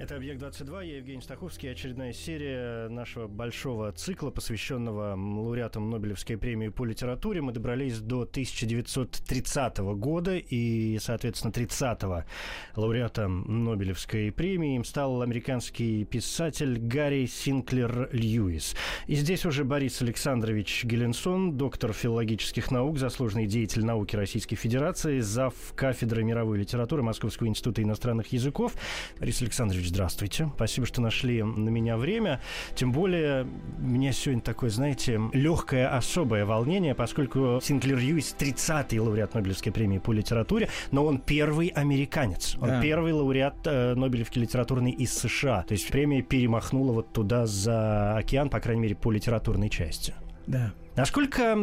Это «Объект-22», я Евгений Стаховский. Очередная серия нашего большого цикла, посвященного лауреатам Нобелевской премии по литературе. Мы добрались до 1930 года, и, соответственно, 30-го лауреата Нобелевской премии им стал американский писатель Гарри Синклер Льюис. И здесь уже Борис Александрович Геленсон, доктор филологических наук, заслуженный деятель науки Российской Федерации, зав. кафедры мировой литературы Московского института иностранных языков. Борис Александрович, здравствуйте. Спасибо, что нашли на меня время. Тем более, у меня сегодня такое, знаете, легкое особое волнение, поскольку Синклер Льюис 30-й лауреат Нобелевской премии по литературе, но он первый американец. Он Да. первый лауреат э, Нобелевки литературной из США. То есть премия перемахнула вот туда за океан, по крайней мере, по литературной части. Да. Насколько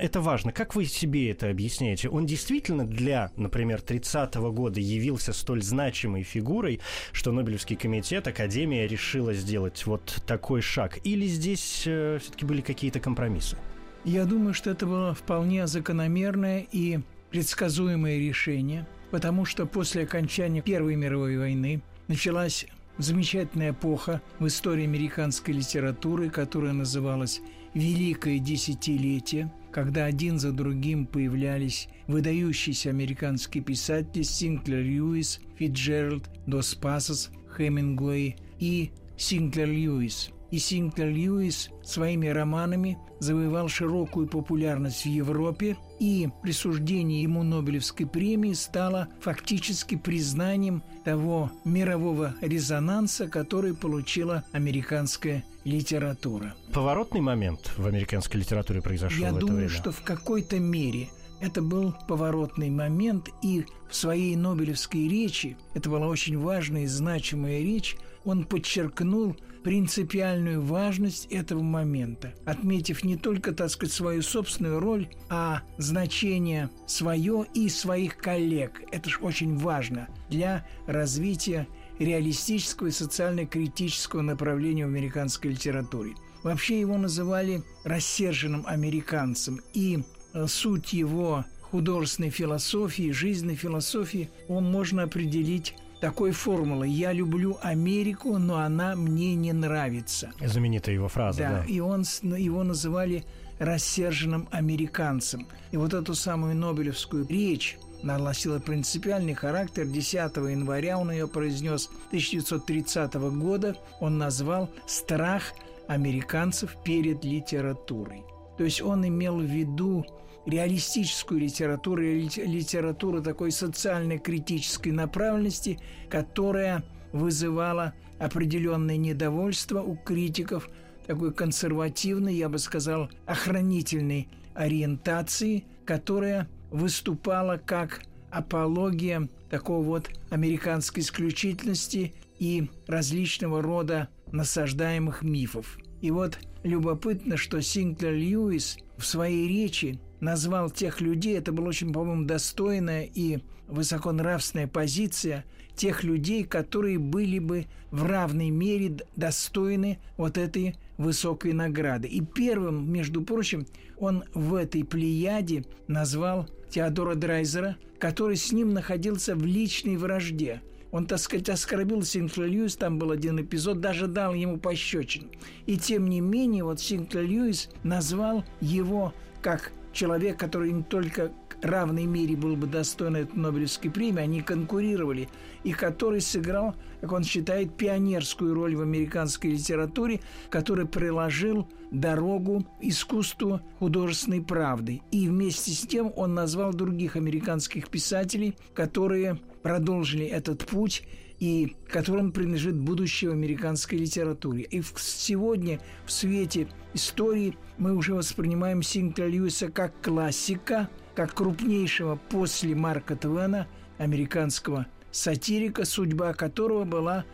это важно? Как вы себе это объясняете? Он действительно для, например, 30-го года явился столь значимой фигурой, что Нобелевский комитет, Академия решила сделать вот такой шаг? Или здесь все-таки были какие-то компромиссы? Я думаю, что это было вполне закономерное и предсказуемое решение, потому что после окончания Первой мировой войны началась замечательная эпоха в истории американской литературы, которая называлась «Великое десятилетие», когда один за другим появлялись выдающиеся американские писатели Синклер Льюис, Фитджеральд, Дос Пасос, Хемингуэй и Синклер Льюис. И Синклер Льюис своими романами завоевал широкую популярность в Европе, и присуждение ему Нобелевской премии стало фактически признанием того мирового резонанса, который получила американская литература. Поворотный момент в американской литературе произошел Я в это думаю, время? что в какой-то мере это был поворотный момент, и в своей Нобелевской речи, это была очень важная и значимая речь, он подчеркнул принципиальную важность этого момента, отметив не только, так сказать, свою собственную роль, а значение свое и своих коллег. Это же очень важно для развития реалистического и социально-критического направления в американской литературе. Вообще его называли рассерженным американцем, и э, суть его художественной философии, жизненной философии, он можно определить такой формулой «Я люблю Америку, но она мне не нравится». Знаменитая его фраза, да. Да, и он, с- его называли рассерженным американцем. И вот эту самую Нобелевскую речь она носила принципиальный характер. 10 января он ее произнес 1930 года. Он назвал «Страх американцев перед литературой». То есть он имел в виду реалистическую литературу, ли- литературу такой социально-критической направленности, которая вызывала определенное недовольство у критиков такой консервативной, я бы сказал, охранительной ориентации, которая выступала как апология такого вот американской исключительности и различного рода насаждаемых мифов. И вот любопытно, что Синклер Льюис в своей речи назвал тех людей, это была очень, по-моему, достойная и высоконравственная позиция тех людей, которые были бы в равной мере достойны вот этой высокой награды. И первым, между прочим, он в этой плеяде назвал Теодора Драйзера, который с ним находился в личной вражде. Он, так сказать, оскорбил Синклер Льюис, там был один эпизод, даже дал ему пощечин. И тем не менее, вот Синклер Льюис назвал его как человек, который не только в равной мере был бы достоин этой Нобелевской премии, они конкурировали, и который сыграл, как он считает, пионерскую роль в американской литературе, который приложил дорогу искусству художественной правды. И вместе с тем он назвал других американских писателей, которые продолжили этот путь и которым принадлежит будущее в американской литературе. И сегодня в свете истории мы уже воспринимаем Синклера Льюиса как классика, как крупнейшего после Марка Твена американского сатирика, судьба которого была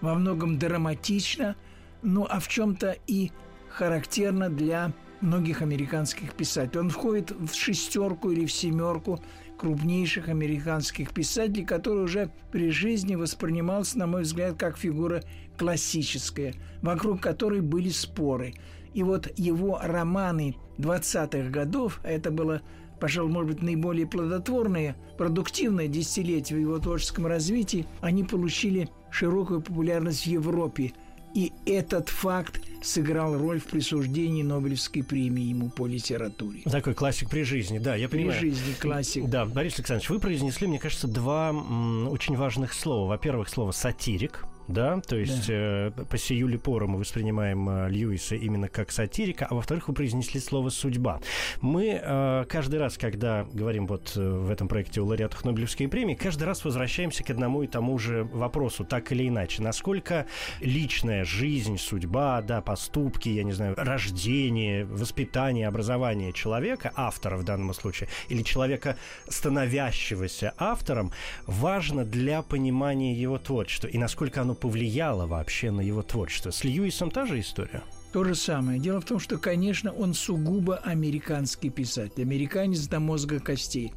во многом драматична, ну а в чем-то и характерна для многих американских писателей. Он входит в шестерку или в семерку крупнейших американских писателей, который уже при жизни воспринимался, на мой взгляд, как фигура классическая, вокруг которой были споры. И вот его романы 20-х годов, а это было пожалуй, может быть, наиболее плодотворное, продуктивное десятилетие в его творческом развитии, они получили широкую популярность в Европе. И этот факт сыграл роль в присуждении Нобелевской премии ему по литературе. Такой классик при жизни, да, я понимаю. При жизни классик. Да, Борис Александрович, вы произнесли, мне кажется, два м, очень важных слова. Во-первых, слово «сатирик», да, то есть да. Э, по сию пору мы воспринимаем э, Льюиса именно как сатирика, а во-вторых, вы произнесли слово «судьба». Мы э, каждый раз, когда говорим вот э, в этом проекте о лауреатах Нобелевской премии, каждый раз возвращаемся к одному и тому же вопросу, так или иначе. Насколько личная жизнь, судьба, да, поступки, я не знаю, рождение, воспитание, образование человека, автора в данном случае, или человека, становящегося автором, важно для понимания его творчества, и насколько оно повлияло вообще на его творчество? С Льюисом та же история? То же самое. Дело в том, что, конечно, он сугубо американский писатель, американец до мозга костей.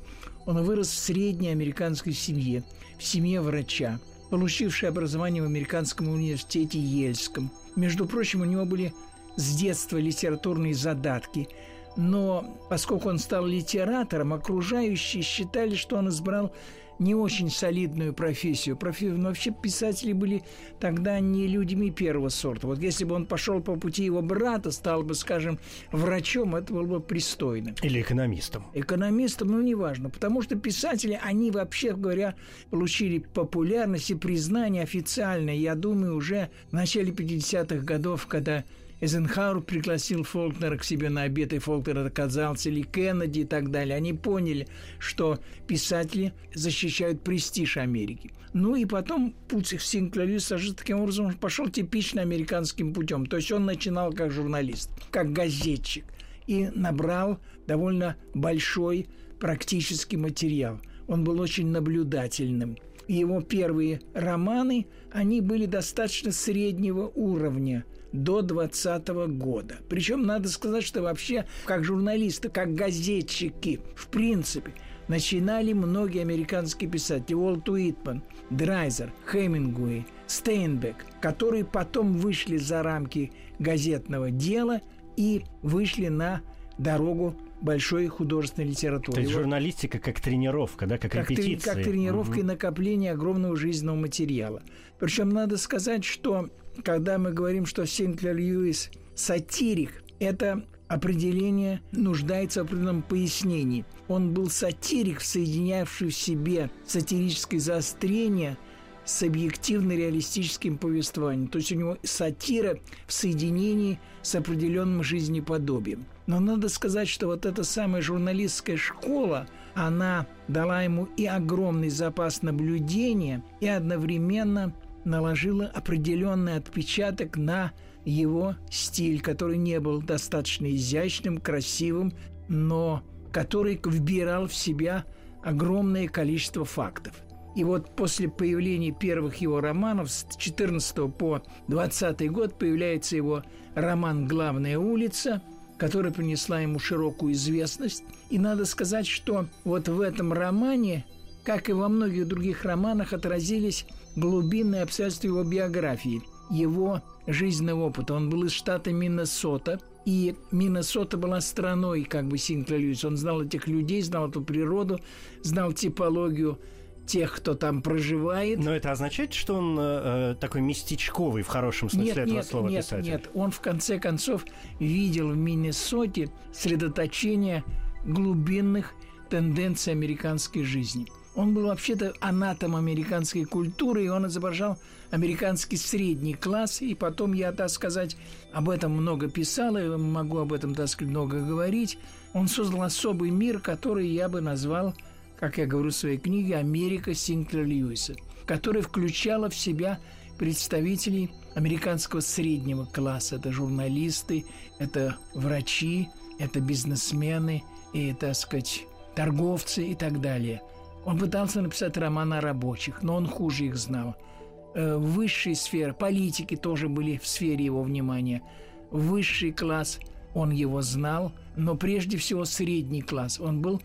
Он вырос в средней американской семье, в семье врача, получивший образование в Американском университете Ельском. Между прочим, у него были с детства литературные задатки. Но поскольку он стал литератором, окружающие считали, что он избрал не очень солидную профессию. Профи... Но вообще писатели были тогда не людьми первого сорта. Вот если бы он пошел по пути его брата, стал бы, скажем, врачом, это было бы пристойно. Или экономистом. Экономистом, ну, неважно. Потому что писатели, они, вообще говоря, получили популярность и признание официальное, я думаю, уже в начале 50-х годов, когда Эйзенхауэр пригласил Фолкнера к себе на обед, и Фолкнер отказался, или Кеннеди и так далее. Они поняли, что писатели защищают престиж Америки. Ну и потом путь их Синклер сложился таким образом, пошел типично американским путем. То есть он начинал как журналист, как газетчик, и набрал довольно большой практический материал. Он был очень наблюдательным. Его первые романы, они были достаточно среднего уровня – до 2020 года. Причем надо сказать, что вообще как журналисты, как газетчики, в принципе, начинали многие американские писатели. Уолт Уитман, Драйзер, Хемингуэй, Стейнбек, которые потом вышли за рамки газетного дела и вышли на дорогу большой художественной литературы. То есть журналистика как тренировка, да, как, как репетиция. Как тренировка угу. и накопление огромного жизненного материала. Причем надо сказать, что когда мы говорим, что Синклер Льюис сатирик, это определение нуждается в определенном пояснении. Он был сатирик, соединявший в себе сатирическое заострение с объективно-реалистическим повествованием. То есть у него сатира в соединении с определенным жизнеподобием. Но надо сказать, что вот эта самая журналистская школа, она дала ему и огромный запас наблюдения, и одновременно наложила определенный отпечаток на его стиль, который не был достаточно изящным, красивым, но который вбирал в себя огромное количество фактов. И вот после появления первых его романов с 14 по 20 год появляется его роман «Главная улица», которая принесла ему широкую известность. И надо сказать, что вот в этом романе, как и во многих других романах, отразились глубинные обстоятельства его биографии, его жизненного опыта. Он был из штата Миннесота, и Миннесота была страной как бы Синклер Льюис. Он знал этих людей, знал эту природу, знал типологию тех, кто там проживает. Но это означает, что он э, такой местечковый в хорошем смысле нет, этого нет, слова нет, писатель? Нет, он в конце концов видел в Миннесоте средоточение глубинных тенденций американской жизни – он был вообще-то анатом американской культуры, и он изображал американский средний класс. И потом я, так сказать, об этом много писал, и могу об этом, так сказать, много говорить. Он создал особый мир, который я бы назвал, как я говорю в своей книге, «Америка Синклер Льюиса», которая включала в себя представителей американского среднего класса. Это журналисты, это врачи, это бизнесмены, и, так сказать, торговцы и так далее – он пытался написать роман о рабочих, но он хуже их знал. Э, высшие сферы, политики тоже были в сфере его внимания. Высший класс он его знал, но прежде всего средний класс. Он был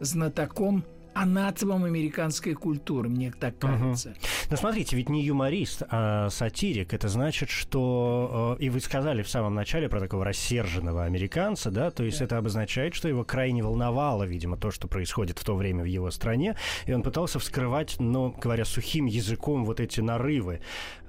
знатоком анатомом американской культуры, мне так кажется. Угу. Но смотрите, ведь не юморист, а сатирик. Это значит, что... Э, и вы сказали в самом начале про такого рассерженного американца, да? То есть да. это обозначает, что его крайне волновало, видимо, то, что происходит в то время в его стране. И он пытался вскрывать, но, говоря сухим языком, вот эти нарывы,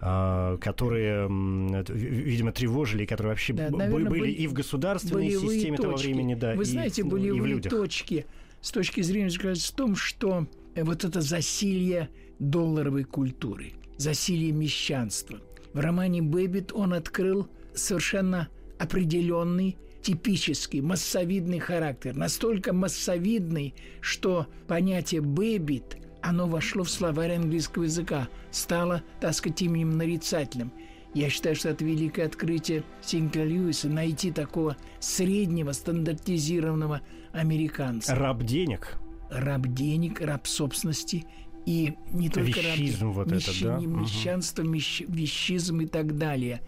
э, которые, видимо, тревожили, которые вообще да, наверное, были, были и в государственной системе точки. того времени, да, Вы знаете, и, болевые и в людях. точки с точки зрения заключается в том, что э, вот это засилье долларовой культуры, засилье мещанства. В романе «Бэббит» он открыл совершенно определенный типический, массовидный характер. Настолько массовидный, что понятие «бэббит» оно вошло в словарь английского языка, стало, так сказать, именем нарицательным. Я считаю, что это великое открытие Синкля Льюиса найти такого среднего, стандартизированного американца. Раб денег. Раб денег, раб собственности и не только Вещизм раб, вот мещ... это, да? мещанство, угу. мещ... вещизм и так далее.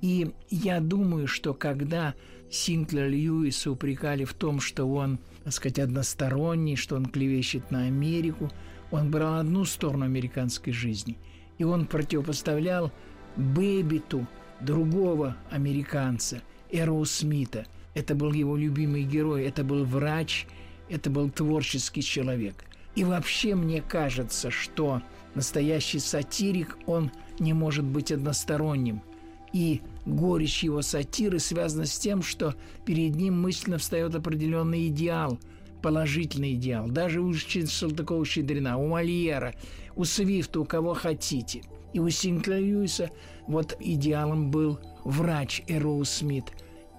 И я думаю, что когда Синклер Льюиса упрекали в том, что он, так сказать, односторонний, что он клевещет на Америку, он брал одну сторону американской жизни, и он противопоставлял Бэббиту другого американца, Эроу Смита – это был его любимый герой, это был врач, это был творческий человек. И вообще мне кажется, что настоящий сатирик, он не может быть односторонним. И горечь его сатиры связана с тем, что перед ним мысленно встает определенный идеал, положительный идеал. Даже у Салтыкова-Щедрина, у Мольера, у Свифта, у кого хотите. И у Льюиса вот идеалом был врач Эроу Смит.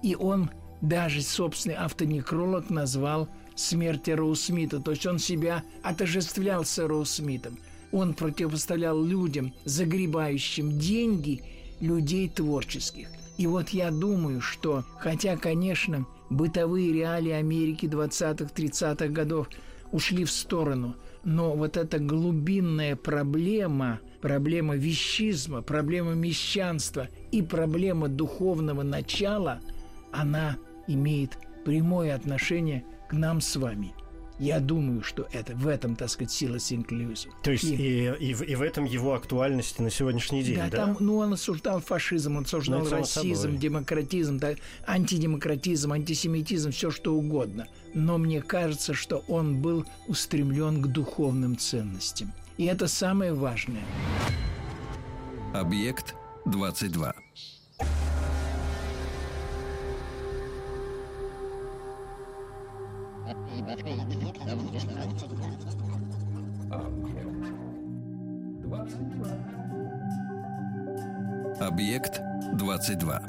И он даже собственный автонекролог назвал смерть Роу Смита. То есть он себя отождествлял с Роу Смитом. Он противопоставлял людям, загребающим деньги, людей творческих. И вот я думаю, что, хотя, конечно, бытовые реалии Америки 20-30-х годов ушли в сторону, но вот эта глубинная проблема, проблема вещизма, проблема мещанства и проблема духовного начала, она имеет прямое отношение к нам с вами. Я думаю, что это в этом, так сказать, сила Синклюза. То есть и, и, и, в, и в этом его актуальности на сегодняшний день, да? да? Там, ну, он осуждал фашизм, он осуждал ну, расизм, демократизм, да, антидемократизм, антисемитизм, все что угодно. Но мне кажется, что он был устремлен к духовным ценностям. И это самое важное. Объект 22. Объект 22.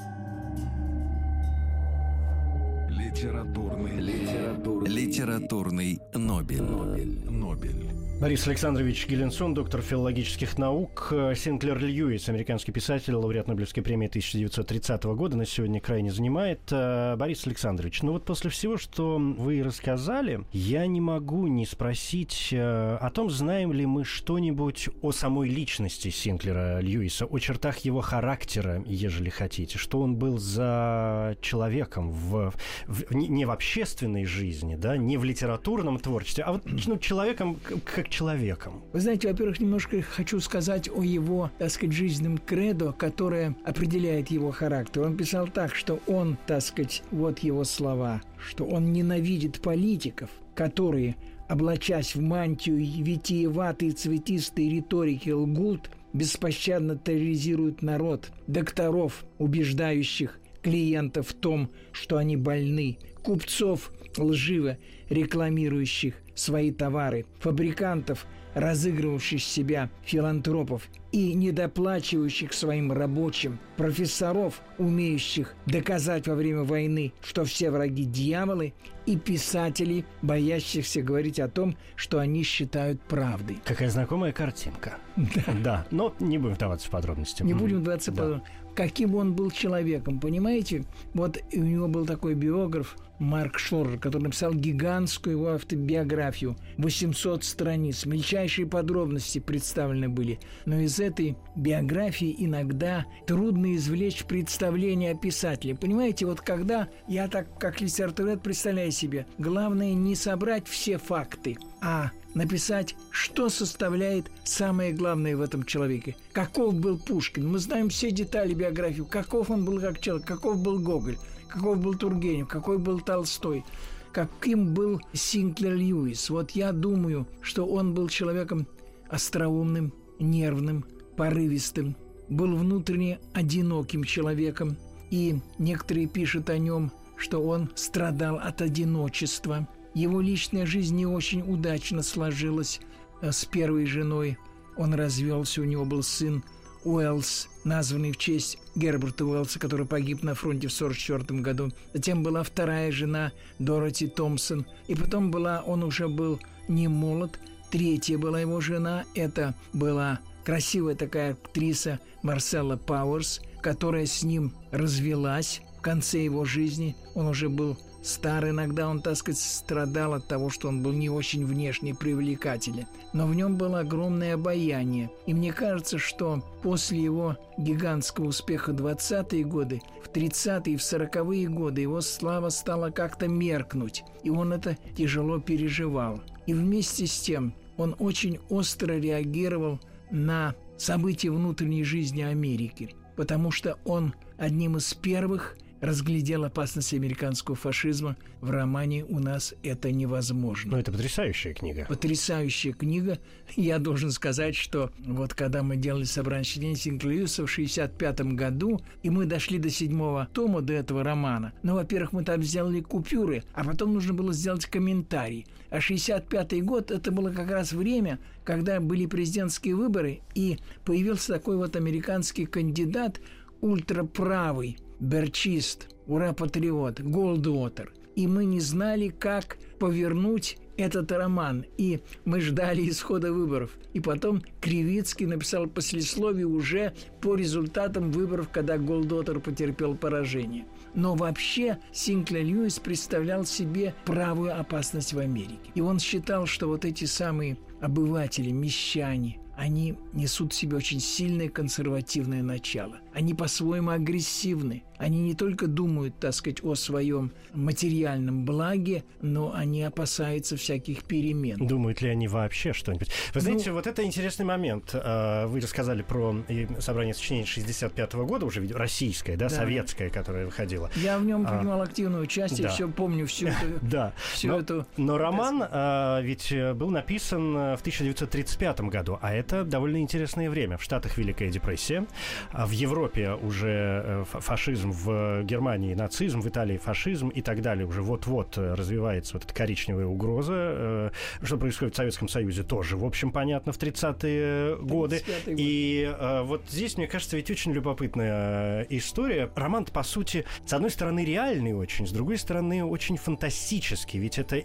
Литературный, литературный, литературный Нобель. Нобель. Нобель. Борис Александрович Геленсон, доктор филологических наук. Синклер Льюис, американский писатель, лауреат Нобелевской премии 1930 года, на сегодня крайне занимает. Э, Борис Александрович, ну вот после всего, что вы рассказали, я не могу не спросить э, о том, знаем ли мы что-нибудь о самой личности Синклера Льюиса, о чертах его характера, ежели хотите, что он был за человеком в, в, не в общественной жизни, да, не в литературном творчестве, а вот ну, человеком как человеком? Вы знаете, во-первых, немножко хочу сказать о его, так сказать, жизненном кредо, которое определяет его характер. Он писал так, что он, так сказать, вот его слова, что он ненавидит политиков, которые, облачась в мантию витиеватой цветистой риторики лгут, беспощадно терроризируют народ, докторов, убеждающих клиентов в том, что они больны, купцов, лживо рекламирующих свои товары, фабрикантов, разыгрывающих себя филантропов и недоплачивающих своим рабочим, профессоров, умеющих доказать во время войны, что все враги дьяволы, и писателей, боящихся говорить о том, что они считают правдой. Какая знакомая картинка. Да. Да, но не будем вдаваться в подробности. Не будем вдаваться в подробности. Каким он был человеком, понимаете? Вот у него был такой биограф, Марк Шорер, который написал гигантскую его автобиографию. 800 страниц, мельчайшие подробности представлены были. Но из этой биографии иногда трудно извлечь представление о писателе. Понимаете, вот когда я так, как литературовед, представляю себе, главное не собрать все факты, а написать, что составляет самое главное в этом человеке. Каков был Пушкин. Мы знаем все детали биографии. Каков он был как человек, каков был Гоголь, каков был Тургенев, какой был Толстой каким был Синклер Льюис. Вот я думаю, что он был человеком остроумным, нервным, порывистым, был внутренне одиноким человеком, и некоторые пишут о нем, что он страдал от одиночества – его личная жизнь не очень удачно сложилась э, с первой женой. Он развелся, у него был сын Уэллс, названный в честь Герберта Уэллса, который погиб на фронте в 1944 году. Затем была вторая жена Дороти Томпсон. И потом была, он уже был не молод, третья была его жена, это была красивая такая актриса Марселла Пауэрс, которая с ним развелась в конце его жизни. Он уже был Стар иногда он, так сказать, страдал от того, что он был не очень внешне привлекателен. Но в нем было огромное обаяние. И мне кажется, что после его гигантского успеха 20-е годы, в 30-е и в 40-е годы его слава стала как-то меркнуть. И он это тяжело переживал. И вместе с тем он очень остро реагировал на события внутренней жизни Америки. Потому что он одним из первых – разглядел опасность американского фашизма. В романе у нас это невозможно. Ну, это потрясающая книга. Потрясающая книга. Я должен сказать, что вот когда мы делали собрание чтения Синклюса в 65 году, и мы дошли до седьмого тома, до этого романа, ну, во-первых, мы там сделали купюры, а потом нужно было сделать комментарий. А 65 год – это было как раз время, когда были президентские выборы, и появился такой вот американский кандидат, ультраправый, Берчист, Ура-патриот, Голдуотер. И мы не знали, как повернуть этот роман. И мы ждали исхода выборов. И потом Кривицкий написал послесловие уже по результатам выборов, когда Голдотер потерпел поражение. Но вообще Синклер Льюис представлял себе правую опасность в Америке. И он считал, что вот эти самые обыватели, мещане, они несут в себе очень сильное консервативное начало. Они по-своему агрессивны. Они не только думают, так сказать, о своем материальном благе, но они опасаются всяких перемен. Думают ли они вообще что-нибудь? Вы ну, знаете, вот это интересный момент. А, вы рассказали про собрание сочинений 65 -го года, уже российское, да, да, советское, которое выходило. Я в нем а, принимал а, активное участие, да. все помню всю эту... Да, всю но, эту... но роман а, ведь был написан в 1935 году, а это довольно интересное время. В Штатах Великая депрессия, а в Европе уже э, фашизм, в Германии нацизм, в Италии фашизм и так далее. Уже вот-вот э, развивается вот эта коричневая угроза. Э, что происходит в Советском Союзе тоже, в общем, понятно, в 30-е годы. И вот здесь, мне кажется, ведь очень любопытная история. Роман, по сути, с одной стороны, реальный очень, с другой стороны, очень фантастический. Ведь это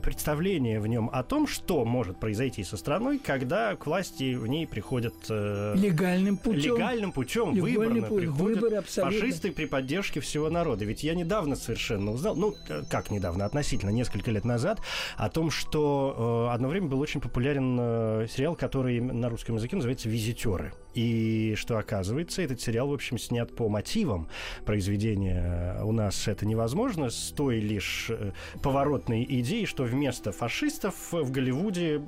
представление в нем о том, что может произойти со страной, когда к власти в ней приходят... Э, легальным путем. Легальным путем, выборно путь, приходят выборы фашисты при поддержке всего народа. Ведь я недавно совершенно узнал, ну, э, как недавно, относительно несколько лет назад, о том, что э, одно время был очень популярен э, сериал, который на русском языке называется «Визитеры». И что оказывается, этот сериал, в общем, снят по мотивам произведения «У нас это невозможно» с той лишь э, поворотной идеей, что вместо фашистов в Голливуде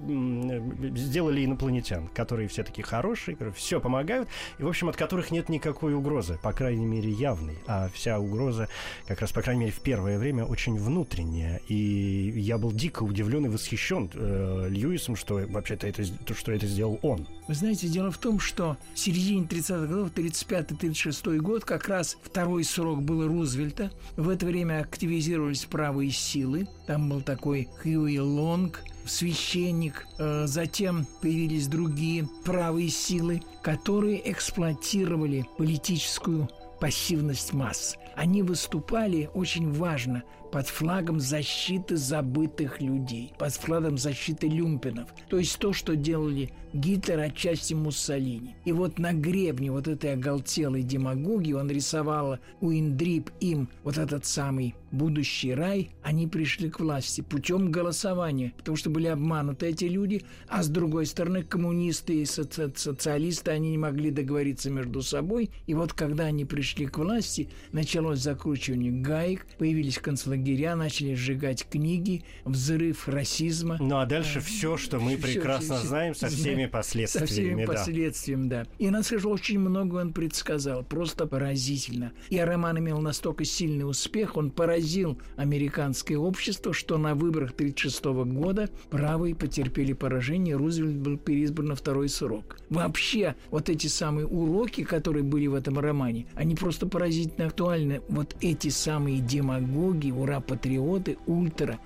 сделали инопланетян, которые все такие хорошие, которые все помогают, и, в общем, от которых нет никакой угрозы, по крайней мере, явной. А вся угроза, как раз, по крайней мере, в первое время очень внутренняя. И я был дико удивлен и восхищен э, Льюисом, что вообще-то это, что это сделал он. Вы знаете, дело в том, что в середине 30-х годов, 35-36 год, как раз второй срок был Рузвельта. В это время активизировались правые силы. Там был такой Хьюи Лонг, священник. Э, затем появились другие правые силы, которые эксплуатировали политическую пассивность масс. они выступали очень важно под флагом защиты забытых людей, под флагом защиты люмпинов. То есть то, что делали Гитлер, отчасти Муссолини. И вот на гребне вот этой оголтелой демагогии он рисовал у Индрип им вот этот самый будущий рай, они пришли к власти путем голосования, потому что были обмануты эти люди, а с другой стороны коммунисты и соци социалисты, они не могли договориться между собой, и вот когда они пришли к власти, началось закручивание гаек, появились концлагеря, начали сжигать книги, взрыв расизма. Ну а дальше все, что мы прекрасно все, знаем со всеми последствиями. Со всеми да. последствиями, да. И нас скажу, очень много он предсказал, просто поразительно. И роман имел настолько сильный успех, он поразил американское общество, что на выборах 1936 года правые потерпели поражение, Рузвельт был переизбран на второй срок. Вообще, вот эти самые уроки, которые были в этом романе, они просто поразительно актуальны. Вот эти самые демагоги, ура-патриоты, ультра,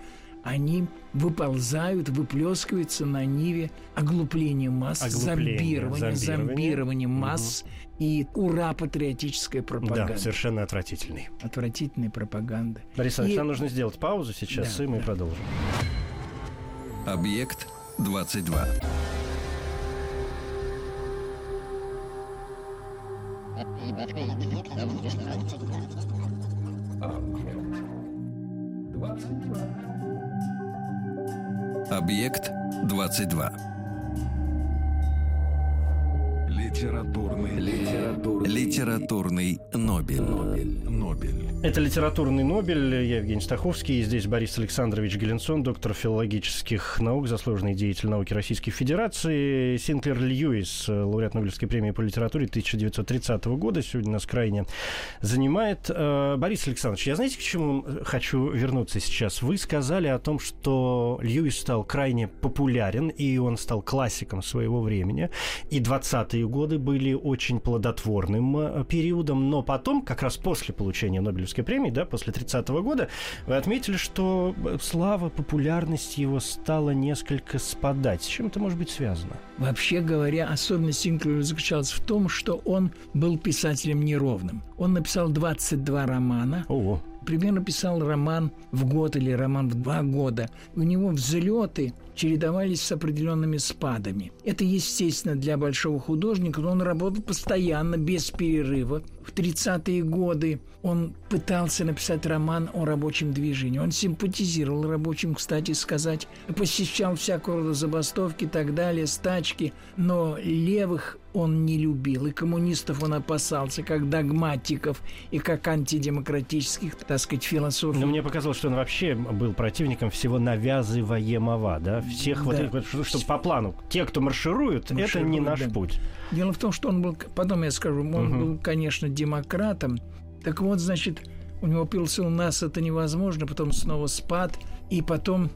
они выползают, выплескиваются на ниве оглупления масс, Оглупление, зомбирования, зомбирование, зомбирования масс угу. и ура патриотическая пропаганда. Да, совершенно отвратительный. Отвратительная пропаганда. Борис Александрович, и... нам нужно сделать паузу сейчас, да, и мы да. продолжим. Объект 22. Объект 22. Объект 22. Литературный, литературный, литературный Нобель. Нобель. Нобель. Это литературный Нобель. Я Евгений Стаховский. И здесь Борис Александрович Геленсон, доктор филологических наук, заслуженный деятель науки Российской Федерации. Синклер Льюис, лауреат Нобелевской премии по литературе 1930 года, сегодня нас крайне занимает. Э, Борис Александрович, я знаете, к чему хочу вернуться сейчас? Вы сказали о том, что Льюис стал крайне популярен, и он стал классиком своего времени. И 20-е годы были очень плодотворным э, периодом, но потом, как раз после получения Нобелевской Нобелевской премии, да, после 30-го года, вы отметили, что слава, популярность его стала несколько спадать. С чем это может быть связано? Вообще говоря, особенность Синклера заключалась в том, что он был писателем неровным. Он написал 22 романа. Ого примерно писал роман в год или роман в два года. У него взлеты чередовались с определенными спадами. Это естественно для большого художника, но он работал постоянно, без перерыва. В 30-е годы он пытался написать роман о рабочем движении. Он симпатизировал рабочим, кстати сказать, посещал всякого рода забастовки и так далее, стачки, но левых он не любил, и коммунистов он опасался, как догматиков и как антидемократических, так сказать, философов. Но мне показалось, что он вообще был противником всего навязываемого, да, всех да. вот, чтобы по плану. Те, кто маршируют, маршируют это не наш да. путь. Дело в том, что он был, потом я скажу, он угу. был, конечно, демократом. Так вот, значит, у него пился у нас это невозможно, потом снова спад, и потом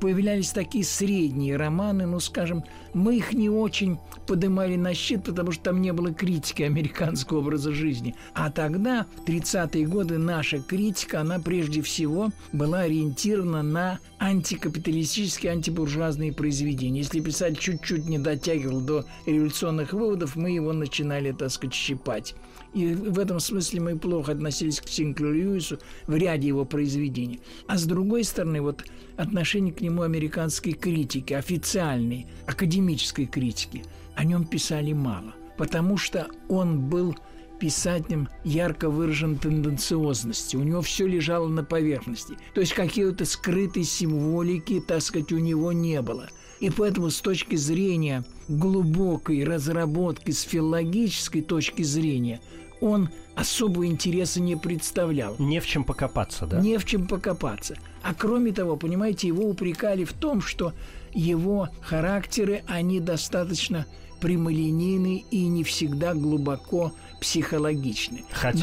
появлялись такие средние романы, ну, скажем, мы их не очень поднимали на щит, потому что там не было критики американского образа жизни. А тогда, в 30-е годы, наша критика, она прежде всего была ориентирована на антикапиталистические, антибуржуазные произведения. Если писатель чуть-чуть не дотягивал до революционных выводов, мы его начинали, так сказать, щипать. И в этом смысле мы плохо относились к Синклеру Льюису в ряде его произведений. А с другой стороны, вот отношение к нему американской критики, официальной, академической критики, о нем писали мало, потому что он был писателем ярко выраженной тенденциозности. У него все лежало на поверхности. То есть какие-то скрытой символики, так сказать, у него не было. И поэтому с точки зрения глубокой разработки, с филологической точки зрения, он особого интереса не представлял. Не в чем покопаться, да? Не в чем покопаться. А кроме того, понимаете, его упрекали в том, что его характеры, они достаточно прямолинейны и не всегда глубоко психологичны. Хотя,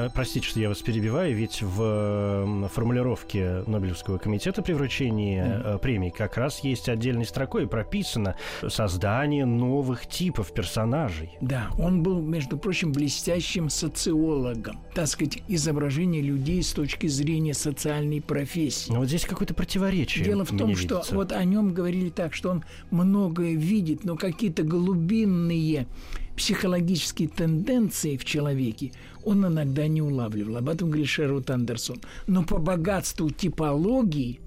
Но... Э, простите, что я вас перебиваю, ведь в формулировке Нобелевского комитета при вручении mm. премий как раз есть отдельной строкой прописано создание новых типов персонажей. Да, он был, между прочим, блестящим социологом. Так сказать, изображение людей с точки зрения социальной профессии. Но вот здесь какое-то противоречие. Дело в том, что вот о нем говорили так, что он многое видит, но какие-то глубинные психологические тенденции в человеке он иногда не улавливал. Об этом говорит Шервуд Андерсон. Но по богатству типологии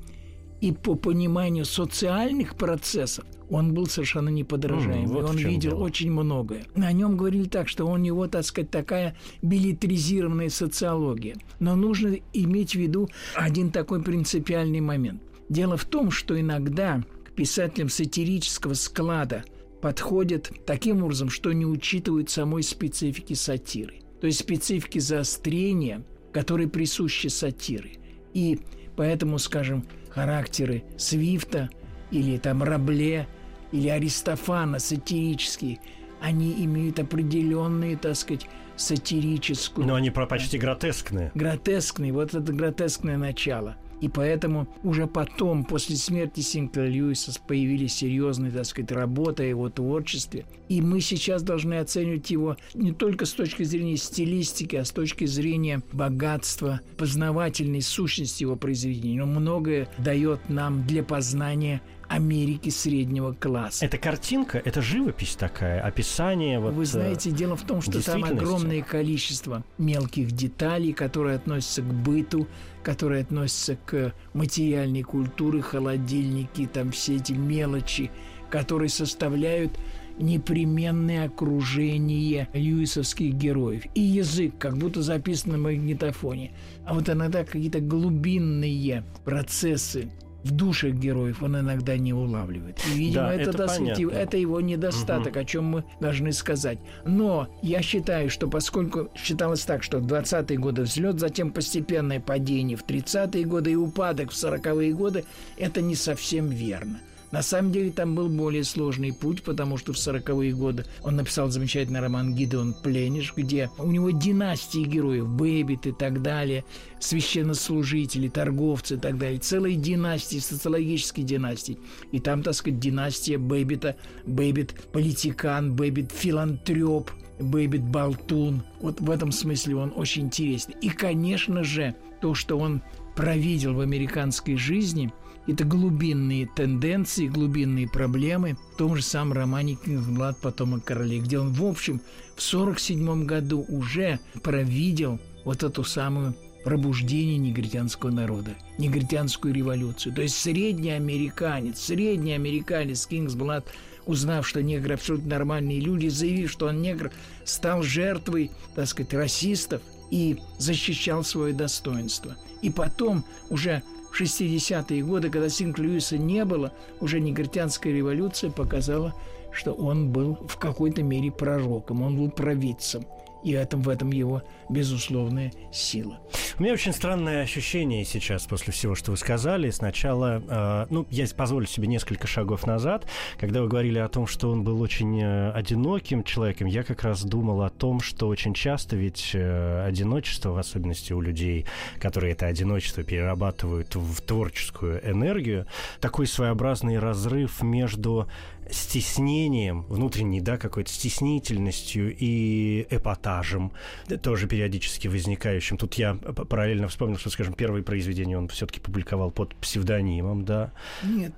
и по пониманию социальных процессов он был совершенно неподражаемый. Mm, вот он видел дело. очень многое. На нем говорили так, что у него, так сказать, такая билетризированная социология. Но нужно иметь в виду один такой принципиальный момент. Дело в том, что иногда к писателям сатирического склада подходят таким образом, что не учитывают самой специфики сатиры. То есть специфики заострения, которые присущи сатиры. И поэтому, скажем, характеры Свифта или там Рабле или Аристофана сатирические, они имеют определенные, так сказать, сатирическую... Но они почти гротескные. Гротескные, вот это гротескное начало – и поэтому уже потом, после смерти Синкла Льюиса, появились серьезные, так сказать, работы о его творчестве. И мы сейчас должны оценивать его не только с точки зрения стилистики, а с точки зрения богатства, познавательной сущности его произведений. Но многое дает нам для познания Америки среднего класса. Это картинка, это живопись такая, описание. Вот, Вы знаете, дело в том, что там огромное количество мелких деталей, которые относятся к быту, которые относятся к материальной культуре, холодильники, там все эти мелочи, которые составляют непременное окружение льюисовских героев. И язык, как будто записан на магнитофоне. А вот иногда какие-то глубинные процессы в душах героев он иногда не улавливает. И, видимо, да, это, это, сказать, это его недостаток, угу. о чем мы должны сказать. Но я считаю, что поскольку считалось так, что в 20-е годы взлет, затем постепенное падение в 30-е годы и упадок в 40-е годы, это не совсем верно. На самом деле там был более сложный путь, потому что в 40-е годы он написал замечательный роман «Гидеон Плениш», где у него династии героев, Бэббит и так далее, священнослужители, торговцы и так далее, целые династии, социологические династии. И там, так сказать, династия Бэббита, Бэббит политикан, Бэббит филантроп, Бэббит болтун. Вот в этом смысле он очень интересный. И, конечно же, то, что он провидел в американской жизни – это глубинные тенденции, глубинные проблемы в том же самом романе «Кингсблад. Потомок королей», где он, в общем, в 1947 году уже провидел вот эту самую пробуждение негритянского народа, негритянскую революцию. То есть средний американец, средний американец Кингсблад, узнав, что негры абсолютно нормальные люди, заявив, что он негр, стал жертвой, так сказать, расистов и защищал свое достоинство. И потом уже 60-е годы, когда Синк Льюиса не было, уже негритянская революция показала, что он был в какой-то мере пророком, он был провидцем. И этом, в этом его безусловная сила. У меня очень странное ощущение сейчас после всего, что вы сказали. Сначала, э, ну, я позволю себе несколько шагов назад, когда вы говорили о том, что он был очень э, одиноким человеком, я как раз думал о том, что очень часто ведь э, одиночество, в особенности у людей, которые это одиночество перерабатывают в творческую энергию, такой своеобразный разрыв между стеснением, внутренней, да, какой-то стеснительностью и эпатажем, тоже периодически возникающим. Тут я параллельно вспомнил, что, скажем, первые произведения он все-таки публиковал под псевдонимом, да. Нет,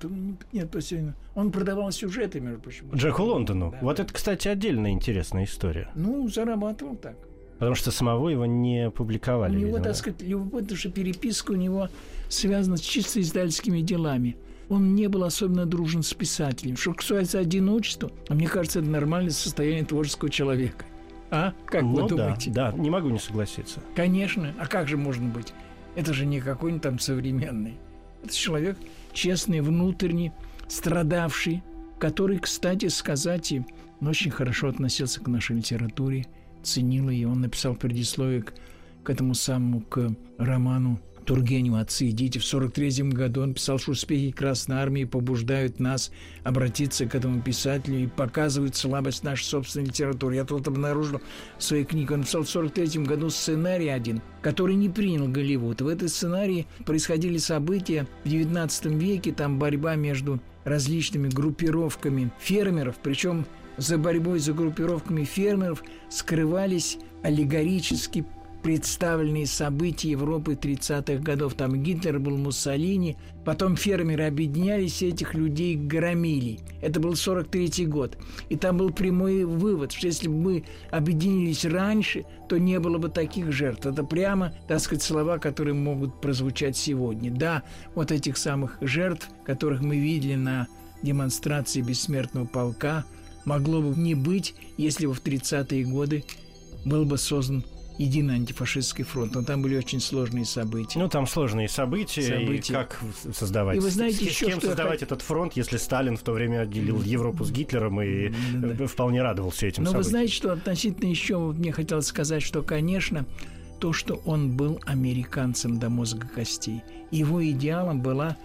нет, псевдоним. Он продавал сюжеты, между прочим. Джеку Лондону. Да, вот это, кстати, отдельная интересная история. Ну, зарабатывал так. Потому что самого его не публиковали. У него, видимо, так сказать, любопытно, что переписка у него связана с чисто издательскими делами он не был особенно дружен с писателем. Что касается одиночества, мне кажется, это нормальное состояние творческого человека. А? Как ну, вы думаете? Да, да, не могу не согласиться. Конечно. А как же можно быть? Это же не какой-нибудь там современный. Это человек честный, внутренний, страдавший, который, кстати сказать, и очень хорошо относился к нашей литературе, ценил ее. Он написал предисловие к, к этому самому, к роману Тургенева «Отцы и дети» в 43 году он писал, что успехи Красной Армии побуждают нас обратиться к этому писателю и показывают слабость нашей собственной литературы. Я тут обнаружил в своей книге, он написал в 43 году сценарий один, который не принял Голливуд. В этой сценарии происходили события в 19 веке, там борьба между различными группировками фермеров, причем за борьбой за группировками фермеров скрывались аллегорически представленные события Европы 30-х годов. Там Гитлер был, Муссолини. Потом фермеры объединялись, этих людей громили. Это был 43-й год. И там был прямой вывод, что если бы мы объединились раньше, то не было бы таких жертв. Это прямо, так сказать, слова, которые могут прозвучать сегодня. Да, вот этих самых жертв, которых мы видели на демонстрации бессмертного полка, могло бы не быть, если бы в 30-е годы был бы создан единый антифашистский фронт. Но там были очень сложные события. Ну, там сложные события, события. и как создавать. И вы знаете, с, еще, с кем создавать этот фронт, если Сталин в то время отделил Европу с Гитлером и да, да. вполне радовался этим Но событиям. вы знаете, что относительно еще мне хотелось сказать, что, конечно, то, что он был американцем до мозга костей. Его идеалом была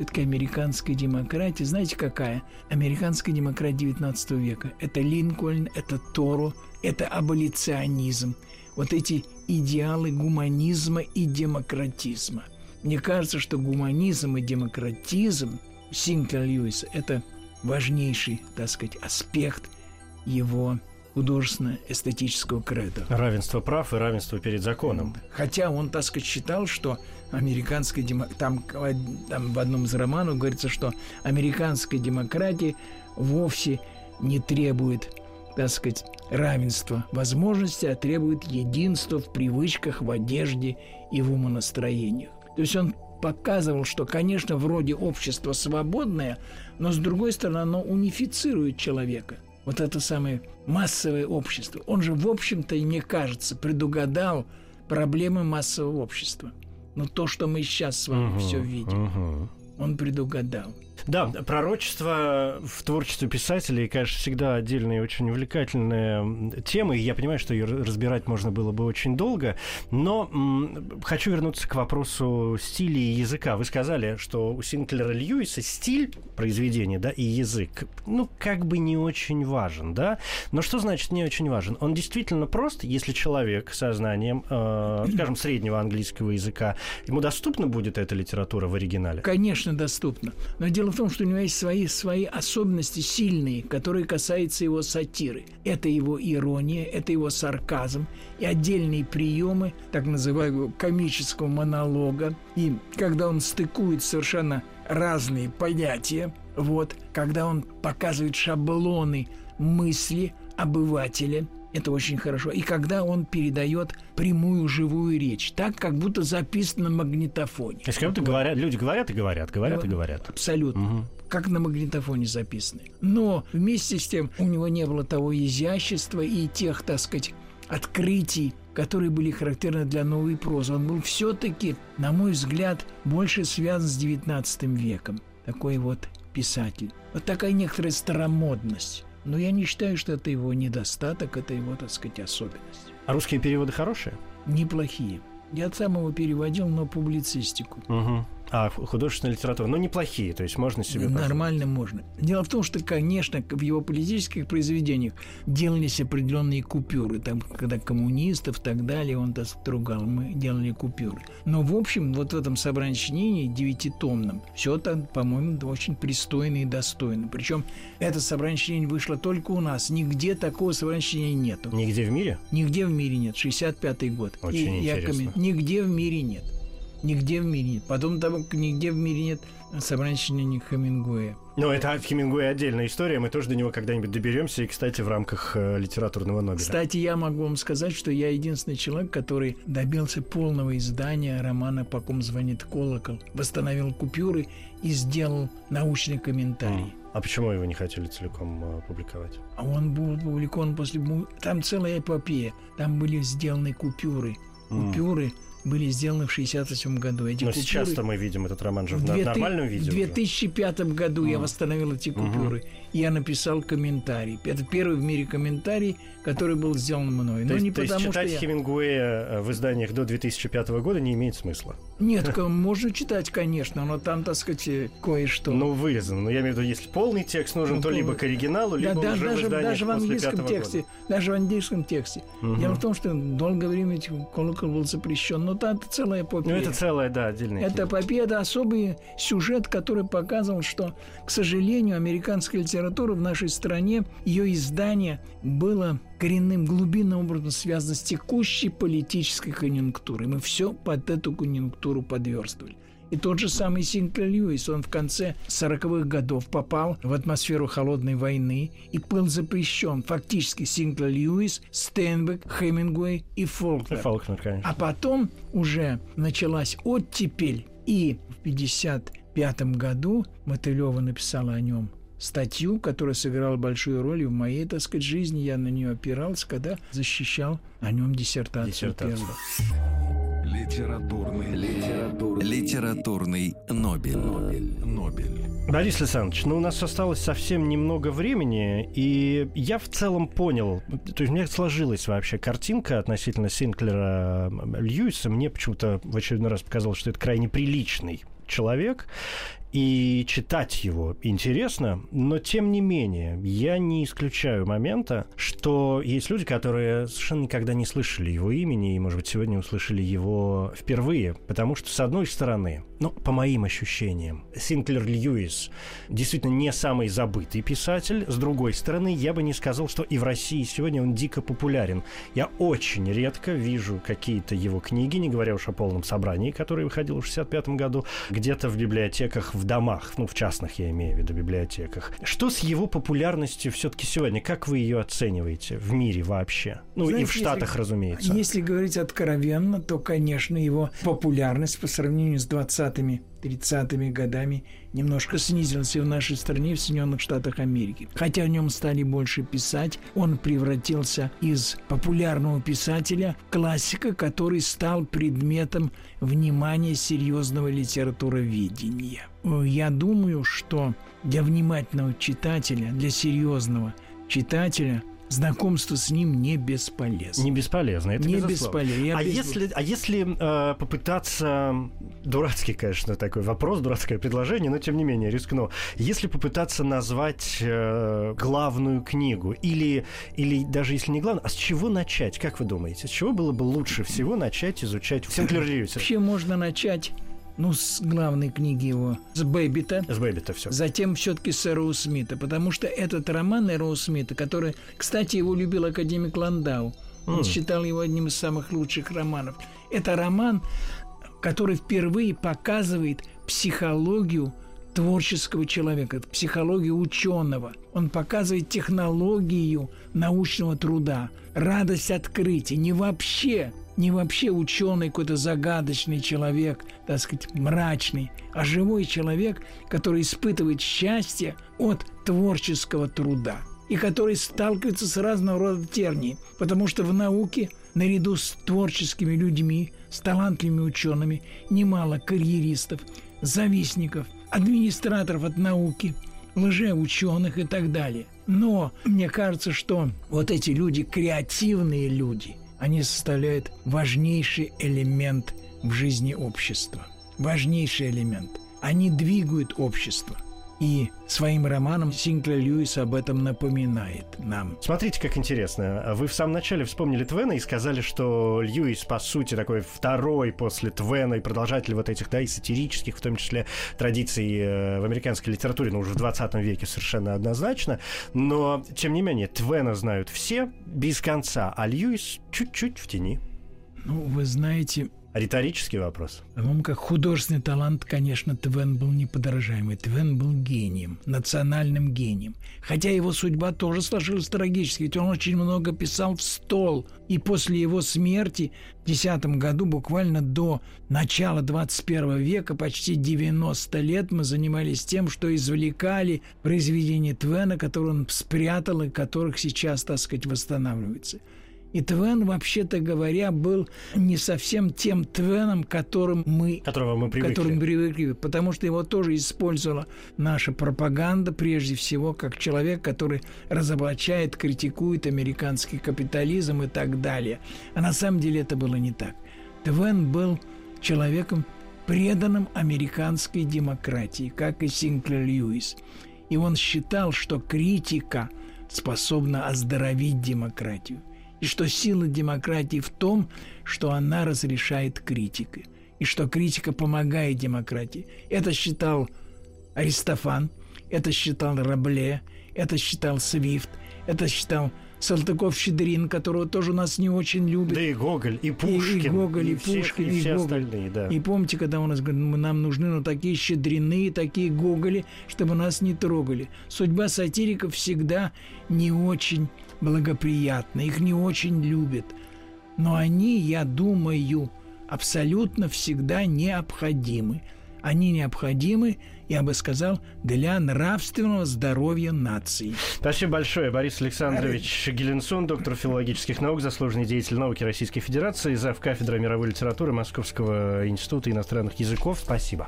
это американская демократия. Знаете, какая? Американская демократия 19 века. Это Линкольн, это Торо, это аболиционизм вот эти идеалы гуманизма и демократизма. Мне кажется, что гуманизм и демократизм Синклер Льюиса – это важнейший, так сказать, аспект его художественно-эстетического кредо. Равенство прав и равенство перед законом. Хотя он, так сказать, считал, что американская демократия... Там, там в одном из романов говорится, что американская демократия вовсе не требует так сказать, равенство возможностей, а требует единства в привычках, в одежде и в умонастроениях. То есть он показывал, что, конечно, вроде общество свободное, но, с другой стороны, оно унифицирует человека. Вот это самое массовое общество. Он же, в общем-то, и мне кажется, предугадал проблемы массового общества. Но то, что мы сейчас с вами угу, все видим, угу. он предугадал. Да, пророчество в творчестве писателей, конечно, всегда отдельная и очень увлекательная тема, и я понимаю, что ее разбирать можно было бы очень долго, но м, хочу вернуться к вопросу стиля и языка. Вы сказали, что у Синклера Льюиса стиль произведения, да, и язык, ну, как бы не очень важен, да, но что значит не очень важен? Он действительно прост, если человек со знанием, э, скажем, среднего английского языка, ему доступна будет эта литература в оригинале? Конечно, доступна. Но дело в том, что у него есть свои, свои особенности сильные, которые касаются его сатиры. Это его ирония, это его сарказм и отдельные приемы так называемого комического монолога. И когда он стыкует совершенно разные понятия, вот, когда он показывает шаблоны мысли обывателя, это очень хорошо. И когда он передает прямую живую речь, так, как будто записано на магнитофоне. То есть как будто говорят, люди говорят и говорят, говорят и говорят. Абсолютно. Угу как на магнитофоне записаны. Но вместе с тем у него не было того изящества и тех, так сказать, открытий, которые были характерны для новой прозы. Он был все-таки, на мой взгляд, больше связан с XIX веком. Такой вот писатель. Вот такая некоторая старомодность. Но я не считаю, что это его недостаток, это его, так сказать, особенность. А русские переводы хорошие? Неплохие. Я сам его переводил на публицистику. Угу. А художественная литература, ну, неплохие, то есть можно себе... Нормально позволить. можно. Дело в том, что, конечно, в его политических произведениях делались определенные купюры. Там, когда коммунистов и так далее, он так стругал, мы делали купюры. Но, в общем, вот в этом собрании сочинений девятитомном все там, по-моему, очень пристойно и достойно. Причем это собрание сочинений вышло только у нас. Нигде такого собрания сочинений нету. Нигде в мире? Нигде в мире нет. 65-й год. Очень и интересно. Я, нигде в мире нет. Нигде в мире нет. Потом там нигде в мире нет сочинений Хемингуэя. Ну, это Хемингуэй отдельная история, мы тоже до него когда-нибудь доберемся, и, кстати, в рамках э, литературного Нобеля. Кстати, я могу вам сказать, что я единственный человек, который добился полного издания романа «По ком звонит колокол», восстановил купюры и сделал научный комментарий. Mm. А почему его не хотели целиком э, публиковать? А он был опубликован после... Там целая эпопея. Там были сделаны купюры. Купюры... Были сделаны в 68 году. Эти Но купюры... сейчас-то мы видим этот роман же в, в нормальном виде. В 2005 уже. году mm. я восстановил эти купюры. Угу. Я написал комментарий. Это первый в мире комментарий, который был сделан мной. То, Но есть, не то потому, есть читать что я... Хемингуэя э, в изданиях до 2005 года не имеет смысла? Нет, можно читать, конечно, но там, так сказать, кое-что. Ну, вырезано. Но я имею в виду, если полный текст нужен, ну, то либо к оригиналу, либо да, уже даже, в даже в английском тексте. Года. Даже в английском тексте. Угу. Дело в том, что долгое время колокол был запрещен. Но там это целая эпопея. Ну, это целая, да, отдельная Это эпопея, это особый сюжет, который показывал, что, к сожалению, американская литература литературы в нашей стране, ее издание было коренным, глубинным образом связано с текущей политической конъюнктурой. Мы все под эту конъюнктуру подверстывали. И тот же самый Синклер Льюис, он в конце 40-х годов попал в атмосферу холодной войны и был запрещен. Фактически Синклер Льюис, Стенбек, Хемингуэй и Фолкнер. Фолкнер, конечно. А потом уже началась оттепель, и в 55 году Мотылева написала о нем статью, которая сыграла большую роль в моей, так сказать, жизни. Я на нее опирался, когда защищал о нем диссертацию. Диссертацию. Литературный, литературный, литературный Нобель. Нобель. Нобель. Борис Александрович, ну у нас осталось совсем немного времени, и я в целом понял, то есть у меня сложилась вообще картинка относительно Синклера Льюиса. Мне почему-то в очередной раз показалось, что это крайне приличный человек, и читать его интересно, но тем не менее я не исключаю момента, что есть люди, которые совершенно никогда не слышали его имени и, может быть, сегодня услышали его впервые, потому что, с одной стороны, ну, по моим ощущениям, Синклер Льюис действительно не самый забытый писатель, с другой стороны, я бы не сказал, что и в России сегодня он дико популярен. Я очень редко вижу какие-то его книги, не говоря уж о полном собрании, которое выходило в 65 году, где-то в библиотеках в домах, ну, в частных я имею в виду библиотеках. Что с его популярностью все-таки сегодня? Как вы ее оцениваете в мире вообще? Ну, Знаете, и в Штатах, если, разумеется. Если говорить откровенно, то, конечно, его популярность по сравнению с 20-ми 30-ми годами немножко снизилась и в нашей стране, в Соединенных Штатах Америки. Хотя о нем стали больше писать, он превратился из популярного писателя в классика, который стал предметом внимания серьезного литературоведения. Я думаю, что для внимательного читателя, для серьезного читателя – знакомство с ним не бесполезно. Не бесполезно, это Не бесполезно. А без- если, а если э, попытаться дурацкий, конечно, такой вопрос, дурацкое предложение, но тем не менее рискну. Если попытаться назвать э, главную книгу или или даже если не главную, а с чего начать? Как вы думаете, с чего было бы лучше всего начать изучать Синклер Льюиса? Вообще можно начать, ну, с главной книги его, с Бэббита, С Бэббита все. затем все-таки с Эроусмита, потому что этот роман Эроусмита, который, кстати, его любил академик Ландау, он М. считал его одним из самых лучших романов. Это роман, который впервые показывает психологию творческого человека, психологию ученого. Он показывает технологию научного труда, радость открытия. Не вообще, не вообще ученый какой-то загадочный человек, так сказать, мрачный, а живой человек, который испытывает счастье от творческого труда и который сталкивается с разного рода терниями, потому что в науке наряду с творческими людьми, с талантливыми учеными, немало карьеристов, завистников, администраторов от науки, лжеученых и так далее. Но мне кажется, что вот эти люди, креативные люди, они составляют важнейший элемент в жизни общества. Важнейший элемент. Они двигают общество. И своим романом Синклер Льюис об этом напоминает нам. Смотрите, как интересно. Вы в самом начале вспомнили Твена и сказали, что Льюис, по сути, такой второй после Твена и продолжатель вот этих, да, и сатирических, в том числе, традиций э, в американской литературе, ну, уже в 20 веке совершенно однозначно. Но, тем не менее, Твена знают все без конца, а Льюис чуть-чуть в тени. Ну, вы знаете, Риторический вопрос. по-моему, как художественный талант, конечно, Твен был неподражаемый. Твен был гением, национальным гением. Хотя его судьба тоже сложилась трагически, ведь он очень много писал в стол. И после его смерти в 10 году, буквально до начала 21 века, почти 90 лет, мы занимались тем, что извлекали произведения Твена, которые он спрятал и которых сейчас, так сказать, восстанавливается. И Твен, вообще-то говоря, был не совсем тем Твеном, которым мы Которого мы привыкли. которым привыкли, потому что его тоже использовала наша пропаганда, прежде всего, как человек, который разоблачает, критикует американский капитализм и так далее. А на самом деле это было не так. Твен был человеком, преданным американской демократии, как и Синклер Льюис. И он считал, что критика способна оздоровить демократию. И что сила демократии в том, что она разрешает критикой. И что критика помогает демократии. Это считал Аристофан, это считал Рабле, это считал Свифт, это считал Салтыков-Щедрин, которого тоже нас не очень любят. Да и Гоголь, и Пушкин. И, и Гоголь, и, и Пушкин, всех, и, и все Гоголь. остальные, да. И помните, когда у нас говорят, «Мы- нам нужны ну, такие Щедрины, такие Гоголи, чтобы нас не трогали. Судьба сатириков всегда не очень благоприятна, их не очень любят. Но они, я думаю, абсолютно всегда необходимы. Они необходимы, я бы сказал, для нравственного здоровья нации. Спасибо большое. Борис Александрович Геленсон, доктор филологических наук, заслуженный деятель науки Российской Федерации, зав. кафедры мировой литературы Московского института иностранных языков. Спасибо.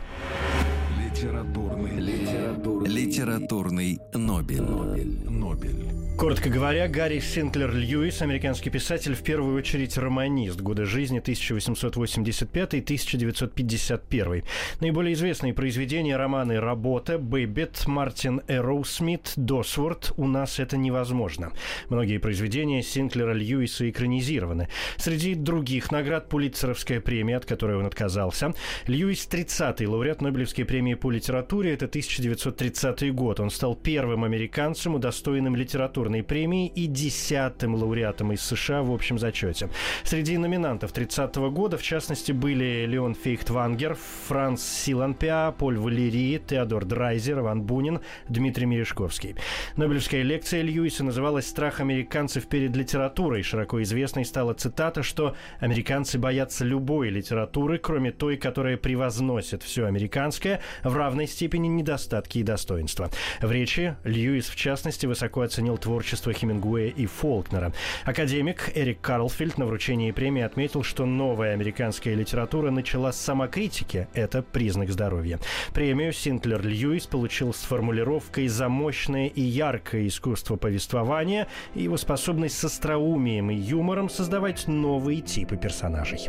Литературный, литературный, литературный Нобель. Нобель. Нобель. Коротко говоря, Гарри Синклер Льюис, американский писатель, в первую очередь романист, годы жизни 1885-1951. Наиболее известные произведения романы «Работа», «Бэббит», «Мартин Эроусмит», «Додсворт», «У нас это невозможно». Многие произведения Синклера Льюиса экранизированы. Среди других наград Пулитцеровская премия, от которой он отказался. Льюис 30-й лауреат Нобелевской премии по литературе, это 1930 год. Он стал первым американцем, удостоенным литературной премии и десятым лауреатом из США в общем зачете. Среди номинантов 30 года, в частности, были Леон Фейхтвангер, Франц Силанпиа, Поль Валери, Теодор Драйзер, Иван Бунин, Дмитрий Мережковский. Нобелевская лекция Льюиса называлась «Страх американцев перед литературой». Широко известной стала цитата, что «американцы боятся любой литературы, кроме той, которая превозносит все американское в равной степени недостатки и достоинства». В речи Льюис, в частности, высоко оценил творчество Хемингуэя и Фолкнера. Академик Эрик Карлфильд на вручении премии отметил, что новая американская литература начала с самокритики. Это признак здоровья. Премию Синклер Льюис получил с формулировкой «за мощное и яркое искусство повествования» и его способность с остроумием и юмором создавать новые типы персонажей.